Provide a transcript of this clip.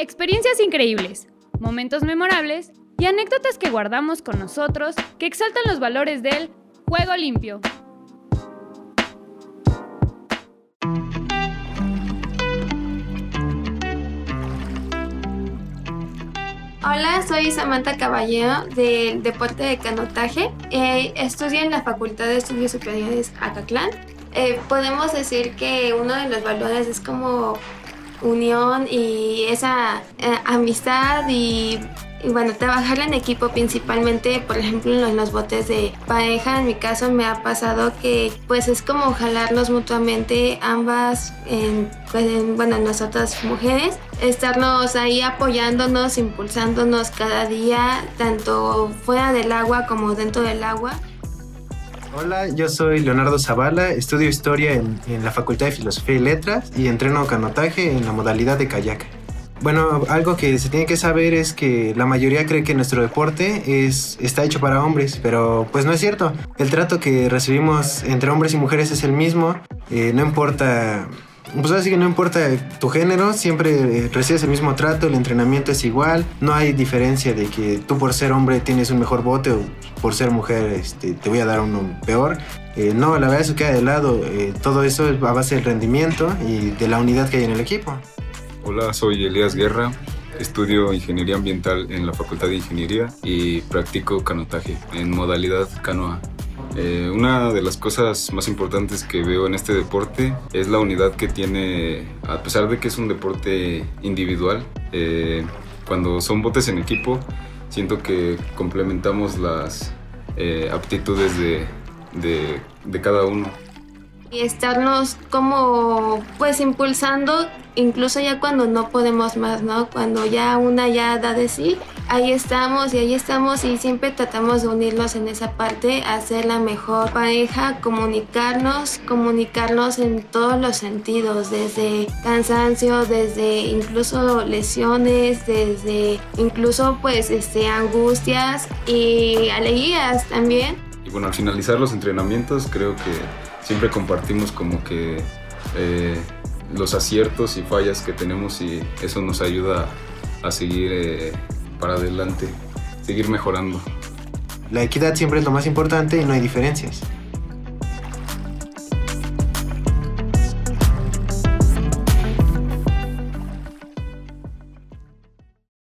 Experiencias increíbles, momentos memorables y anécdotas que guardamos con nosotros que exaltan los valores del juego limpio. Hola, soy Samantha Caballero del deporte de canotaje. Eh, estudio en la Facultad de Estudios Superiores Acatlán. Eh, podemos decir que uno de los valores es como unión y esa eh, amistad y, bueno, trabajar en equipo principalmente, por ejemplo, en los, botes de pareja, en mi caso me ha pasado que pues es como jalarnos mutuamente ambas, en, pues, bueno, nosotras mujeres, estarnos ahí apoyándonos, impulsándonos cada día, tanto fuera del agua como dentro del agua. Hola, yo soy Leonardo Zavala, estudio historia en, la Facultad de Filosofía y Letras y entreno canotaje en la modalidad de kayak. Bueno, algo que se tiene que saber es que la mayoría cree que nuestro deporte es, está hecho para hombres, pero pues no es cierto. El trato que recibimos entre hombres y mujeres es el mismo, eh, no importa pues así que no importa tu género, siempre eh, recibes el mismo trato, el entrenamiento es igual, no hay diferencia de que tú por ser hombre tienes un mejor bote o por ser mujer este, te voy a dar uno peor. Eh, no, la verdad eso queda de lado, eh, todo eso es a base del rendimiento y de la unidad que hay en el equipo. Hola, soy Elías Guerra, estudio ingeniería ambiental en la Facultad de Ingeniería y practico canotaje en modalidad canoa. Eh, una de las cosas más importantes que veo en este deporte es la unidad que tiene, a pesar de que es un deporte individual, eh, cuando son botes en equipo, siento que complementamos las eh, aptitudes de, de cada uno. Y estarnos como pues impulsando incluso ya cuando no podemos más, ¿no? Cuando ya una ya da de sí, ahí estamos y ahí estamos y siempre tratamos de unirnos en esa parte, hacer la mejor pareja, comunicarnos, comunicarnos en todos los sentidos, desde cansancio, desde incluso lesiones, desde incluso pues este angustias y alegrías también. Y bueno, al finalizar los entrenamientos creo que siempre compartimos como que eh, los aciertos y fallas que tenemos y eso nos ayuda a seguir eh, para adelante, seguir mejorando. La equidad siempre es lo más importante y no hay diferencias.